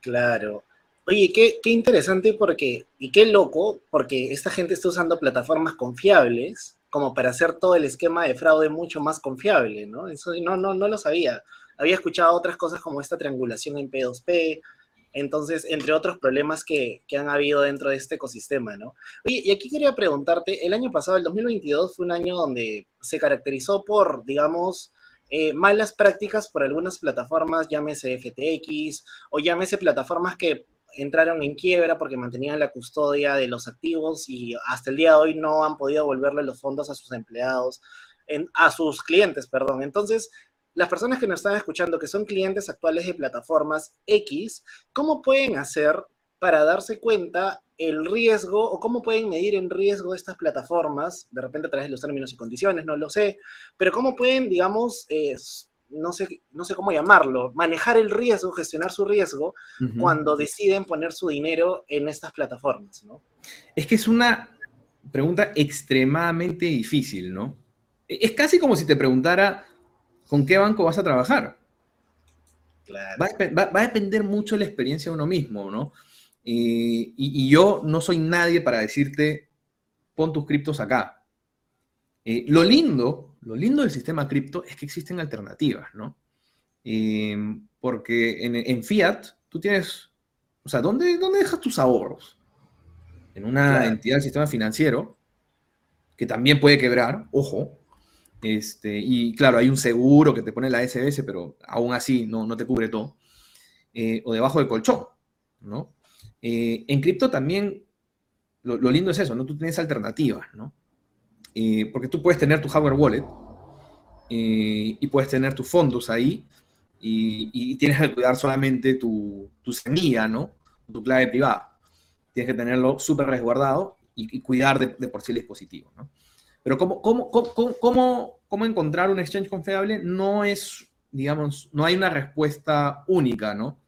Claro. Oye, qué, qué, interesante porque, y qué loco, porque esta gente está usando plataformas confiables como para hacer todo el esquema de fraude mucho más confiable, ¿no? Eso no, no, no lo sabía. Había escuchado otras cosas como esta triangulación en P2P, entonces, entre otros problemas que, han habido dentro de este ecosistema, ¿no? Oye, y aquí quería preguntarte, el año pasado, el 2022, fue un año donde se caracterizó por, digamos, eh, malas prácticas por algunas plataformas, llámese FTX o llámese plataformas que entraron en quiebra porque mantenían la custodia de los activos y hasta el día de hoy no han podido devolverle los fondos a sus empleados, a sus clientes, perdón. Entonces, las personas que nos están escuchando, que son clientes actuales de plataformas X, ¿cómo pueden hacer para darse cuenta el riesgo o cómo pueden medir el riesgo de estas plataformas, de repente a través de los términos y condiciones, no lo sé, pero cómo pueden, digamos, no, sé, no sé cómo llamarlo, manejar el riesgo, gestionar su riesgo cuando deciden poner su dinero en estas plataformas, ¿no? Es que es una pregunta extremadamente difícil, ¿no? Es casi como si te preguntara, con qué banco vas a trabajar. Va, a, depender mucho de la experiencia de uno mismo, ¿no? Y, yo no soy nadie para decirte, pon tus criptos acá. Eh, lo lindo, lo lindo del sistema cripto es que existen alternativas, ¿no? Em, porque en, Fiat tú tienes, o sea, ¿dónde, dónde dejas tus ahorros? En una entidad del sistema financiero que también puede quebrar, ojo, este, y claro, hay un seguro que te pone la SBS, pero aún así no, no te cubre todo. Eh, o debajo del colchón, ¿no? Eh, en cripto también lo, lindo es eso, ¿no? Tú tienes alternativas, ¿no? Eh, porque tú puedes tener tu hardware wallet y puedes tener tus fondos ahí y, tienes que cuidar solamente tu, tu semilla, ¿no? Tu clave privada. Tienes que tenerlo súper resguardado y, cuidar de, de, por sí el dispositivo, ¿no? Pero ¿cómo, cómo, cómo, cómo, encontrar un exchange confiable? No es, digamos, no hay una respuesta única, ¿no?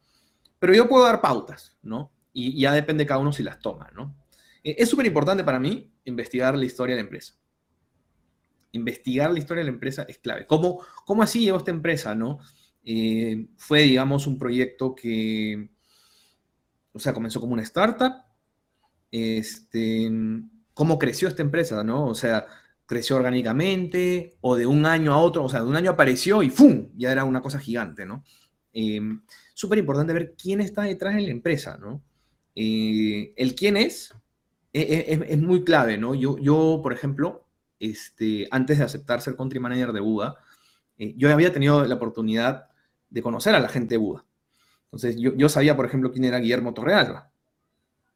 Pero yo puedo dar pautas, ¿no? Y, ya depende cada uno si las toma, ¿no? Eh, es súper importante para mí investigar la historia de la empresa. Investigar la historia de la empresa es clave. ¿Cómo, cómo así llegó esta empresa, no? Eh, fue, digamos, un proyecto que, o sea, comenzó como una startup. Este, ¿Cómo creció esta empresa, no? O sea, creció orgánicamente o de un año a otro, o sea, de un año apareció y ¡fum! Ya era una cosa gigante, ¿no? Em, súper importante ver quién está detrás de la empresa, ¿no? Eh, el quién es, e, e, es, muy clave, ¿no? Yo, yo, por ejemplo, este, antes de aceptar ser country manager de Buda, eh, yo había tenido la oportunidad de conocer a la gente de Buda. Entonces, yo, yo, sabía, por ejemplo, quién era Guillermo Torrealba.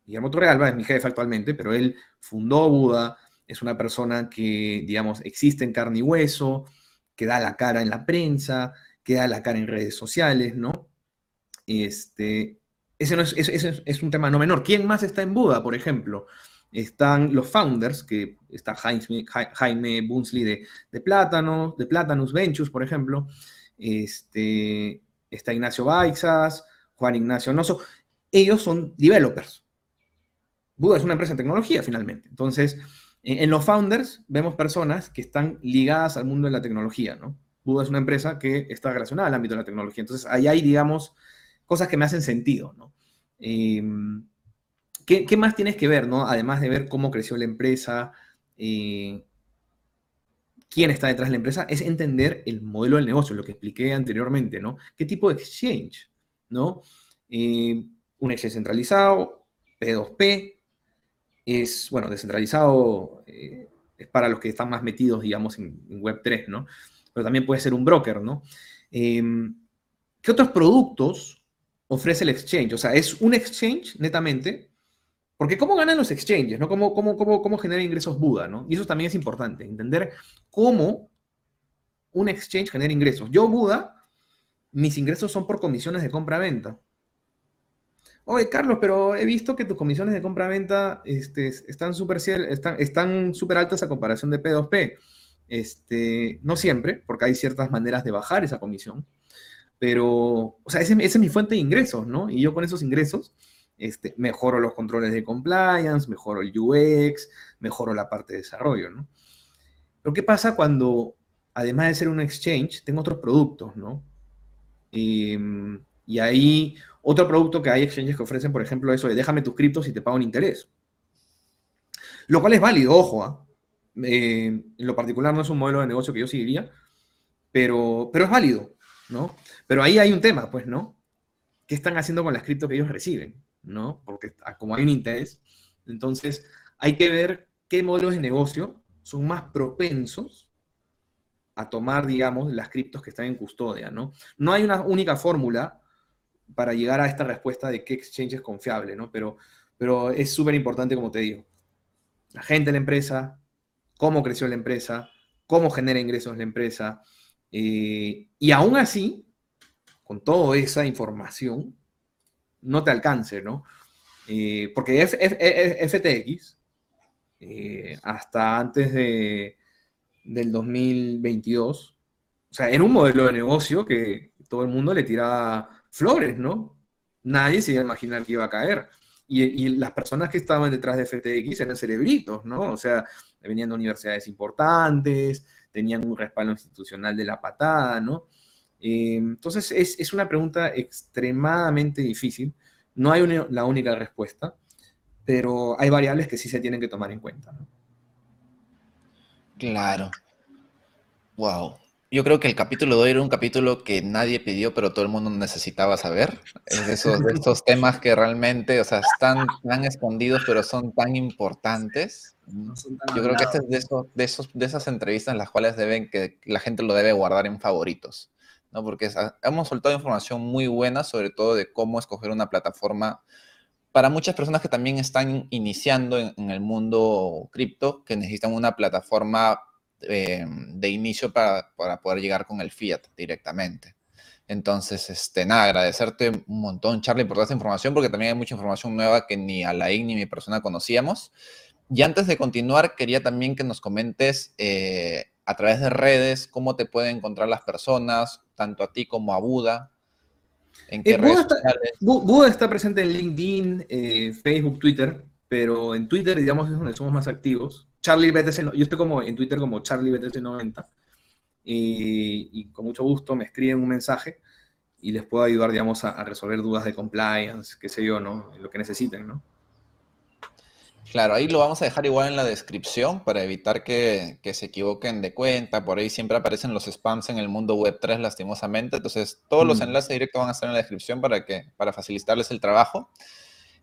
Guillermo Torrealba es mi jefe actualmente, pero él fundó Buda, es una persona que, digamos, existe en carne y hueso, que da la cara en la prensa, que da la cara en redes sociales, ¿no? Este, ese, es, un tema no menor. ¿Quién más está en Buda, por ejemplo? Están los founders, que está Jaime, Jaime Bunsley de, de, Plátano, de Platanus Ventures, por ejemplo. Este, está Ignacio Baixas, Juan Ignacio Noso. Ellos son developers. Buda es una empresa de tecnología, finalmente. Entonces, en los founders vemos personas que están ligadas al mundo de la tecnología, ¿no? Buda es una empresa que está relacionada al ámbito de la tecnología. Entonces, ahí hay, digamos, cosas que me hacen sentido, ¿no? Em, ¿qué, más tienes que ver, ¿no? Además de ver cómo creció la empresa, eh, quién está detrás de la empresa, es entender el modelo del negocio, lo que expliqué anteriormente, ¿no? ¿Qué tipo de exchange, ¿no? Eh, un exchange centralizado, P2P, es, bueno, descentralizado eh, es para los que están más metidos, digamos, en, Web3, ¿no? Pero también puede ser un broker, ¿no? ¿Qué otros productos ofrece el exchange? O sea, es un exchange netamente, porque ¿cómo ganan los exchanges? ¿no? ¿Cómo, cómo, cómo, cómo genera ingresos Buda? ¿no? Y eso también es importante, entender cómo un exchange genera ingresos. Yo, Buda, mis ingresos son por comisiones de compra-venta. Oye, Carlos, pero he visto que tus comisiones de compra-venta este, están súper están, están altas a comparación de P2P. Este, no siempre, porque hay ciertas maneras de bajar esa comisión. Pero, o sea, esa es mi fuente de ingresos, ¿no? Y yo con esos ingresos este, mejoro los controles de compliance, mejoro el UX, mejoro la parte de desarrollo, ¿no? Pero ¿qué pasa cuando, además de ser un exchange, tengo otros productos, ¿no? Em, y ahí, otro producto que hay exchanges que ofrecen, por ejemplo, eso de déjame tus criptos y te pago un interés. Lo cual es válido, ojo, ¿ah? eh, en lo particular no es un modelo de negocio que yo seguiría, pero, pero es válido, Pero ahí hay un tema, pues, ¿no? ¿Qué están haciendo con las cripto que ellos reciben? ¿No? Porque como hay un interés, entonces hay que ver qué modelos de negocio son más propensos a tomar, digamos, las criptos que están en custodia, ¿no? No hay una única fórmula para llegar a esta respuesta de qué exchange es confiable, ¿no? Pero, pero es súper importante, como te digo, la gente de la empresa, cómo creció la empresa, cómo genera ingresos la empresa, eh, y aún así, con toda esa información, no te alcance, ¿no? Eh, porque FTX, eh, hasta antes de, del 2022, o sea, era un modelo de negocio que todo el mundo le tiraba flores, ¿no? Nadie se iba a imaginar que iba a caer. Y, y, las personas que estaban detrás de FTX eran cerebritos, ¿no? O sea, venían de universidades importantes, tenían un respaldo institucional de la patada, ¿no? Eh, entonces, es, una pregunta extremadamente difícil. No hay la única respuesta, pero hay variables que sí se tienen que tomar en cuenta. Claro. Wow. Yo creo que el capítulo de hoy era un capítulo que nadie pidió, pero todo el mundo necesitaba saber. Es esos, de estos temas que realmente, o sea, están tan escondidos, pero son tan importantes. Yo creo que este es de, esos, de, esos, de esas entrevistas en las cuales deben que la gente lo debe guardar en favoritos. ¿no? Porque hemos soltado información muy buena, sobre todo de cómo escoger una plataforma para muchas personas que también están iniciando en, el mundo cripto, que necesitan una plataforma eh, de inicio para, para, poder llegar con el fiat directamente. Entonces, este, nada, agradecerte un montón, Charlie, por toda esta información, porque también hay mucha información nueva que ni Alain ni mi persona conocíamos. Y antes de continuar, quería también que nos comentes eh, a través de redes, cómo te pueden encontrar las personas, tanto a ti como a Buda. ¿En qué eh, redes Buda, está, Buda, está, presente en LinkedIn, eh, Facebook, Twitter, pero en Twitter, digamos, es donde somos más activos. Charlie BTC, yo estoy como en Twitter como Charlie BTC90 y, y, con mucho gusto me escriben un mensaje y les puedo ayudar, digamos, a, a resolver dudas de compliance, qué sé yo, ¿no? Lo que necesiten, ¿no? Claro, ahí lo vamos a dejar igual en la descripción para evitar que, se equivoquen de cuenta. Por ahí siempre aparecen los spams en el mundo web 3 lastimosamente. Entonces, todos los mm. enlaces directos van a estar en la descripción para, que, para facilitarles el trabajo.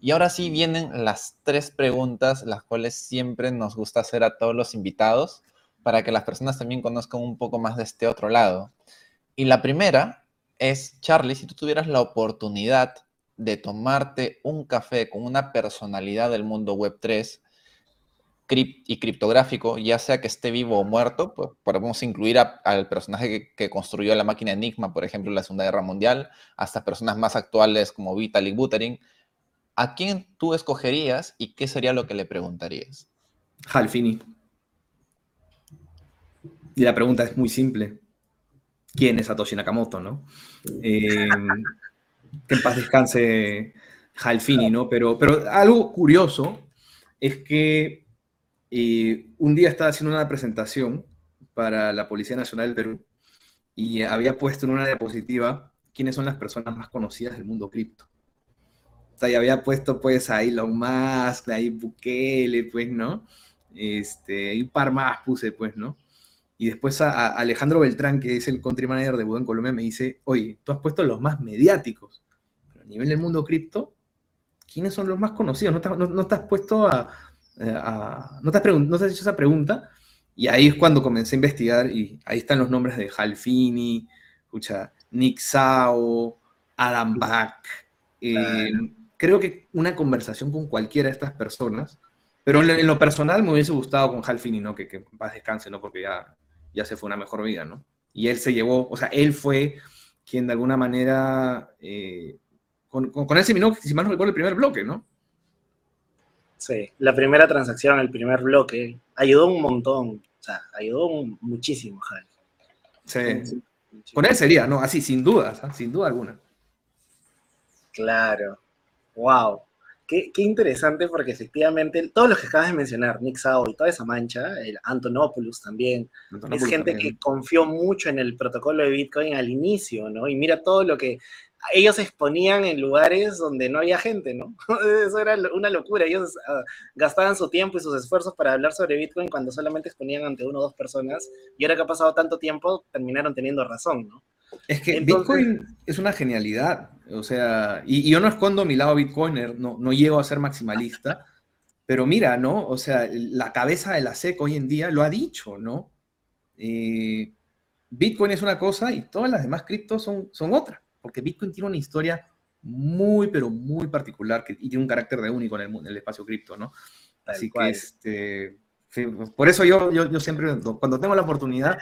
Y ahora sí vienen las tres preguntas, las cuales siempre nos gusta hacer a todos los invitados, para que las personas también conozcan un poco más de este otro lado. Y la primera es, Charlie, si tú tuvieras la oportunidad de tomarte un café con una personalidad del mundo web 3 y criptográfico, ya sea que esté vivo o muerto, pues podemos incluir al personaje que, construyó la máquina Enigma, por ejemplo, en la Segunda Guerra Mundial, hasta personas más actuales como Vitalik Buterin. ¿A quién tú escogerías y qué sería lo que le preguntarías? Halfini. Y la pregunta es muy simple. ¿Quién es Satoshi Nakamoto, no? Eh, que en paz descanse Halfini, ¿no? Pero, pero algo curioso es que y un día estaba haciendo una presentación para la Policía Nacional del Perú y había puesto en una diapositiva quiénes son las personas más conocidas del mundo cripto. O sea, y había puesto pues a Elon Musk, ahí Bukele, pues, ¿no? Este, y un par más puse, pues, ¿no? Y después a, Alejandro Beltrán, que es el country manager de Buda en Colombia, me dice, oye, tú has puesto los más mediáticos, pero a nivel del mundo cripto, ¿quiénes son los más conocidos? No no, no te has puesto a, eh, no, te has no te has hecho esa pregunta, y ahí es cuando comencé a investigar, y ahí están los nombres de Halfini, escucha, Nick Sao, Adam Back. Eh, creo que una conversación con cualquiera de estas personas, pero en lo, personal me hubiese gustado con Halfini, ¿no? Que, que paz descanse, ¿no? Porque ya, ya se fue una mejor vida, ¿no? Y él se llevó, o sea, él fue quien de alguna manera, eh, con, con, él se si mal no recuerdo, el primer bloque, ¿no? Sí, la primera transacción, el primer bloque, ayudó un montón. O sea, ayudó muchísimo, Jal. Sí. Con él sería, ¿no? Así, sin dudas, ¿ah? sin duda alguna. Claro. Wow. Qué, interesante porque efectivamente todos los que acabas de mencionar, Nick Sao y toda esa mancha, el Antonopoulos también, es gente que confió mucho en el protocolo de Bitcoin al inicio, ¿no? Y mira todo lo que ellos se exponían en lugares donde no había gente, ¿no? Eso era una locura. Ellos ah, gastaban su tiempo y sus esfuerzos para hablar sobre Bitcoin cuando solamente exponían ante uno o dos personas. Y ahora que ha pasado tanto tiempo, terminaron teniendo razón, ¿no? Es que Bitcoin es una genialidad. O sea, y, yo no escondo mi lado Bitcoiner, no, no llego a ser maximalista. Pero mira, ¿no? O sea, la cabeza de la SEC hoy en día lo ha dicho, ¿no? Eh, Bitcoin es una cosa y todas las demás criptos son, son otra porque Bitcoin tiene una historia muy, pero muy particular que, y tiene un carácter de único en el, espacio cripto, ¿no? Así que, este, por eso yo, yo, yo, siempre, cuando tengo la oportunidad,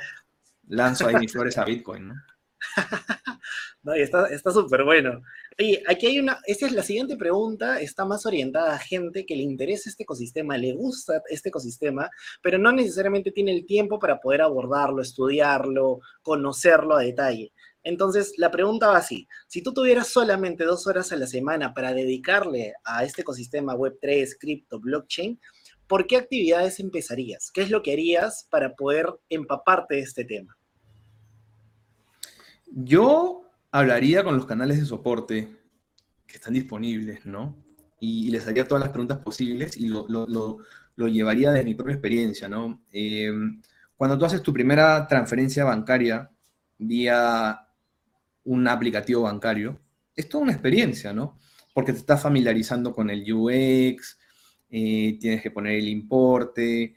lanzo ahí mis flores a Bitcoin, ¿no? no, está súper bueno. Oye, aquí hay una, esta es la siguiente pregunta, está más orientada a gente que le interesa este ecosistema, le gusta este ecosistema, pero no necesariamente tiene el tiempo para poder abordarlo, estudiarlo, conocerlo a detalle. Entonces, la pregunta va así, si tú tuvieras solamente dos horas a la semana para dedicarle a este ecosistema Web3, cripto, blockchain, ¿por qué actividades empezarías? ¿Qué es lo que harías para poder empaparte de este tema? Yo hablaría con los canales de soporte que están disponibles, ¿no? Y, les haría todas las preguntas posibles y lo, llevaría de mi propia experiencia, ¿no? Eh, cuando tú haces tu primera transferencia bancaria vía un aplicativo bancario, es toda una experiencia, ¿no? Porque te estás familiarizando con el UX, eh, tienes que poner el importe,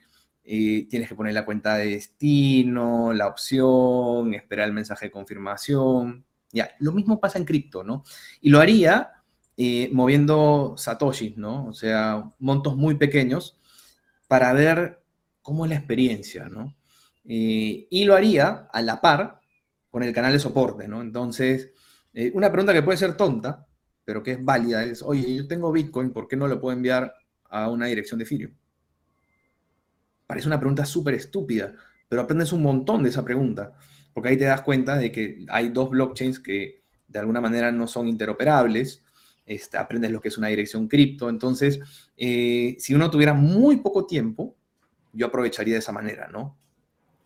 eh, tienes que poner la cuenta de destino, la opción, esperar el mensaje de confirmación. Ya, lo mismo pasa en cripto, ¿no? Y lo haría eh, moviendo satoshis, ¿no? O sea, montos muy pequeños para ver cómo es la experiencia, ¿no? y lo haría a la par con el canal de soporte, ¿no? Entonces, eh, una pregunta que puede ser tonta, pero que es válida, es, oye, yo tengo Bitcoin, ¿por qué no lo puedo enviar a una dirección de Ethereum? Parece una pregunta súper estúpida, pero aprendes un montón de esa pregunta, porque ahí te das cuenta de que hay dos blockchains que de alguna manera no son interoperables, este, aprendes lo que es una dirección cripto, entonces, eh, si uno tuviera muy poco tiempo, yo aprovecharía de esa manera, ¿no?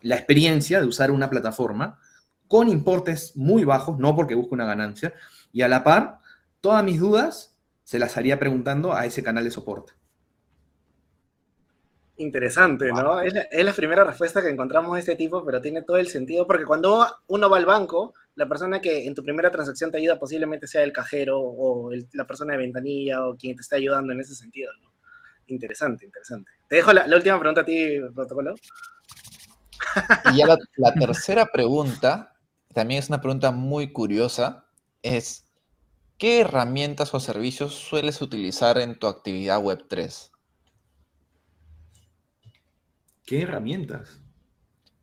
La experiencia de usar una plataforma con importes muy bajos, no porque busque una ganancia, y a la par, todas mis dudas se las haría preguntando a ese canal de soporte. Interesante, ¿no? Es la, primera respuesta que encontramos de este tipo, pero tiene todo el sentido, porque cuando uno va al banco, la persona que en tu primera transacción te ayuda posiblemente sea el cajero o la persona de ventanilla o quien te está ayudando en ese sentido, ¿no? Interesante, interesante. Te dejo la, última pregunta a ti, protocolo. Y ya la tercera pregunta también es una pregunta muy curiosa, es ¿qué herramientas o servicios sueles utilizar en tu actividad Web3? ¿Qué herramientas?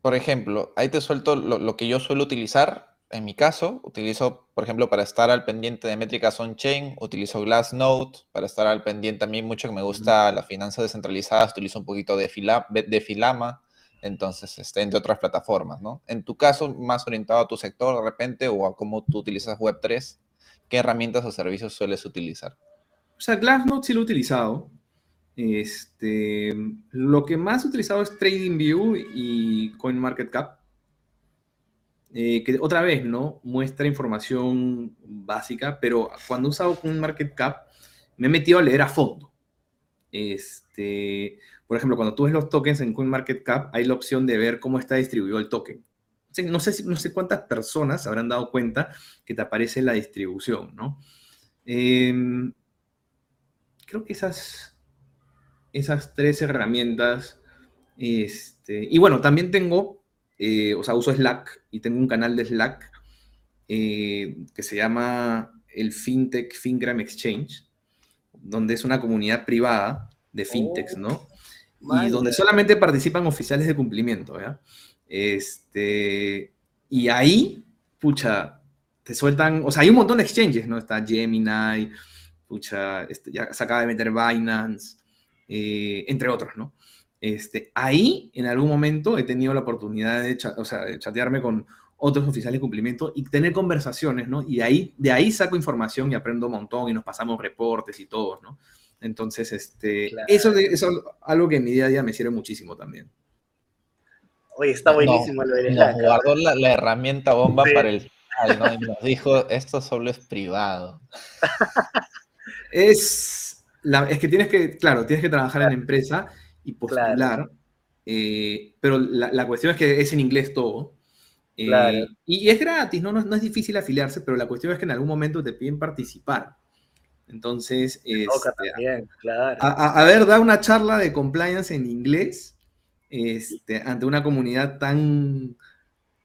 Por ejemplo, ahí te suelto lo, lo que yo suelo utilizar en mi caso, utilizo, por ejemplo, para estar al pendiente de métricas on-chain, utilizo Glassnode, para estar al pendiente a mí mucho que me gusta las finanzas descentralizadas, utilizo un poquito de, de Filama, entonces, este, entre otras plataformas, ¿no? En tu caso, más orientado a tu sector de repente o a cómo tú utilizas Web3, ¿qué herramientas o servicios sueles utilizar? O sea, Glassnode sí lo he utilizado. Este, lo que más utilizado es TradingView y CoinMarketCap eh, que otra vez, ¿no? Muestra información básica, pero cuando he usado un market cap, me he metido a leer a fondo. Este, por ejemplo, cuando tú ves los tokens en CoinMarketCap, hay la opción de ver cómo está distribuido el token. No sé, no sé cuántas personas habrán dado cuenta que te aparece la distribución, ¿no? Em, creo que esas, esas tres herramientas, este, y bueno, también tengo eh, o sea, uso Slack y tengo un canal de Slack eh, que se llama el FinTech Fingram Exchange, donde es una comunidad privada de fintechs, ¿no? Y donde solamente participan oficiales de cumplimiento, ¿ya? Este, y ahí, pucha, te sueltan, o sea, hay un montón de exchanges, ¿no? Está Gemini, pucha, este, ya se acaba de meter Binance, eh, entre otros, ¿no? Este, ahí, en algún momento, he tenido la oportunidad de, chatearme con otros oficiales de cumplimiento y tener conversaciones, ¿no? Y de ahí, de ahí saco información y aprendo un montón y nos pasamos reportes y todo, ¿no? Entonces, este, eso, es algo que en mi día a día me sirve muchísimo también. Oye, está buenísimo lo de Nos guardó la, herramienta bomba para el final, ¿no? Y nos dijo, esto solo es privado. es, es que tienes que, claro, tienes que trabajar en la empresa y postular. Eh, pero la, cuestión es que es en inglés todo. Eh, y, es gratis, ¿no? ¿no? es difícil afiliarse, pero la cuestión es que en algún momento te piden participar. Entonces, este, a, ver, da una charla de compliance en inglés este, ante una comunidad tan,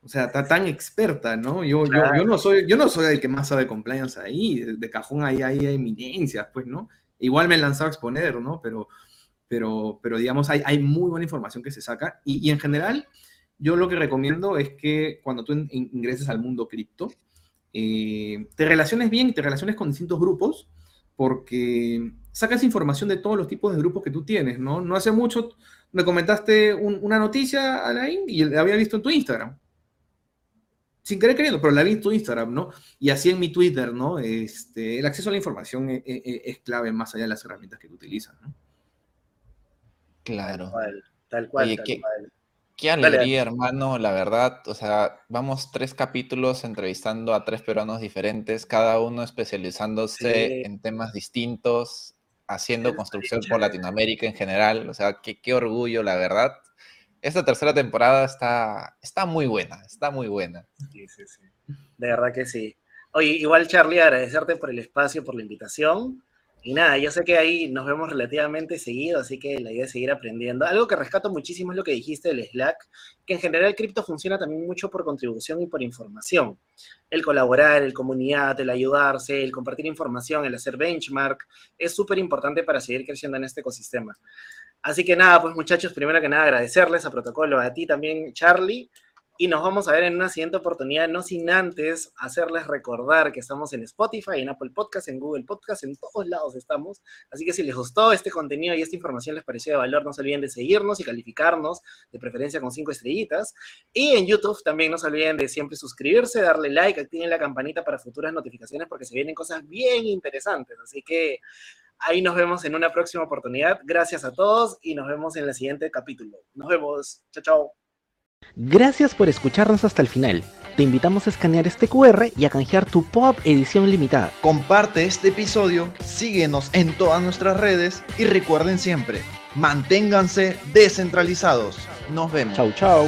o sea, tan, experta, ¿no? Yo, yo, yo, no soy, yo no soy el que más sabe compliance ahí, de, cajón ahí hay eminencias, pues, ¿no? Igual me he lanzado a exponer, ¿no? Pero, pero, pero digamos, hay, hay muy buena información que se saca y, y, en general yo lo que recomiendo es que cuando tú ingreses al mundo cripto, eh, te relaciones bien, te relaciones con distintos grupos, porque sacas información de todos los tipos de grupos que tú tienes, ¿no? No hace mucho me comentaste una noticia, Alain, y la había visto en tu Instagram. Sin querer queriendo, pero la vi en tu Instagram, ¿no? Y así en mi Twitter, ¿no? Este, el acceso a la información es, es, es clave más allá de las herramientas que tú utilizas, ¿no? Claro. Tal cual, tal qué, cual. Qué alegría, hermano, la verdad. O sea, vamos tres capítulos entrevistando a tres peruanos diferentes, cada uno especializándose en temas distintos, haciendo construcción por Latinoamérica en general. O sea, qué, qué orgullo, la verdad. Esta tercera temporada está, está muy buena, está muy buena. Sí, sí, sí. De verdad que sí. Oye, igual Charlie, agradecerte por el espacio, por la invitación. Y nada, yo sé que ahí nos vemos relativamente seguido, así que la idea es seguir aprendiendo. Algo que rescato muchísimo es lo que dijiste del Slack, que en general el cripto funciona también mucho por contribución y por información. El colaborar, el comunidad, el ayudarse, el compartir información, el hacer benchmark, es súper importante para seguir creciendo en este ecosistema. Así que nada, pues muchachos, primero que nada agradecerles a Protocolo, a ti también, Charlie y nos vamos a ver en una siguiente oportunidad, no sin antes hacerles recordar que estamos en Spotify, en Apple Podcast, en Google Podcast, en todos lados estamos. Así que si les gustó este contenido y esta información les pareció de valor, no se olviden de seguirnos y calificarnos, de preferencia con cinco estrellitas. Y en YouTube también no se olviden de siempre suscribirse, darle like, activen la campanita para futuras notificaciones porque se vienen cosas bien interesantes. Así que ahí nos vemos en una próxima oportunidad. Gracias a todos y nos vemos en el siguiente capítulo. Nos vemos. Chao, chao. Gracias por escucharnos hasta el final. Te invitamos a escanear este QR y a canjear tu POP edición limitada. Comparte este episodio, síguenos en todas nuestras redes y recuerden siempre, manténganse descentralizados. Nos vemos. Chau, chau.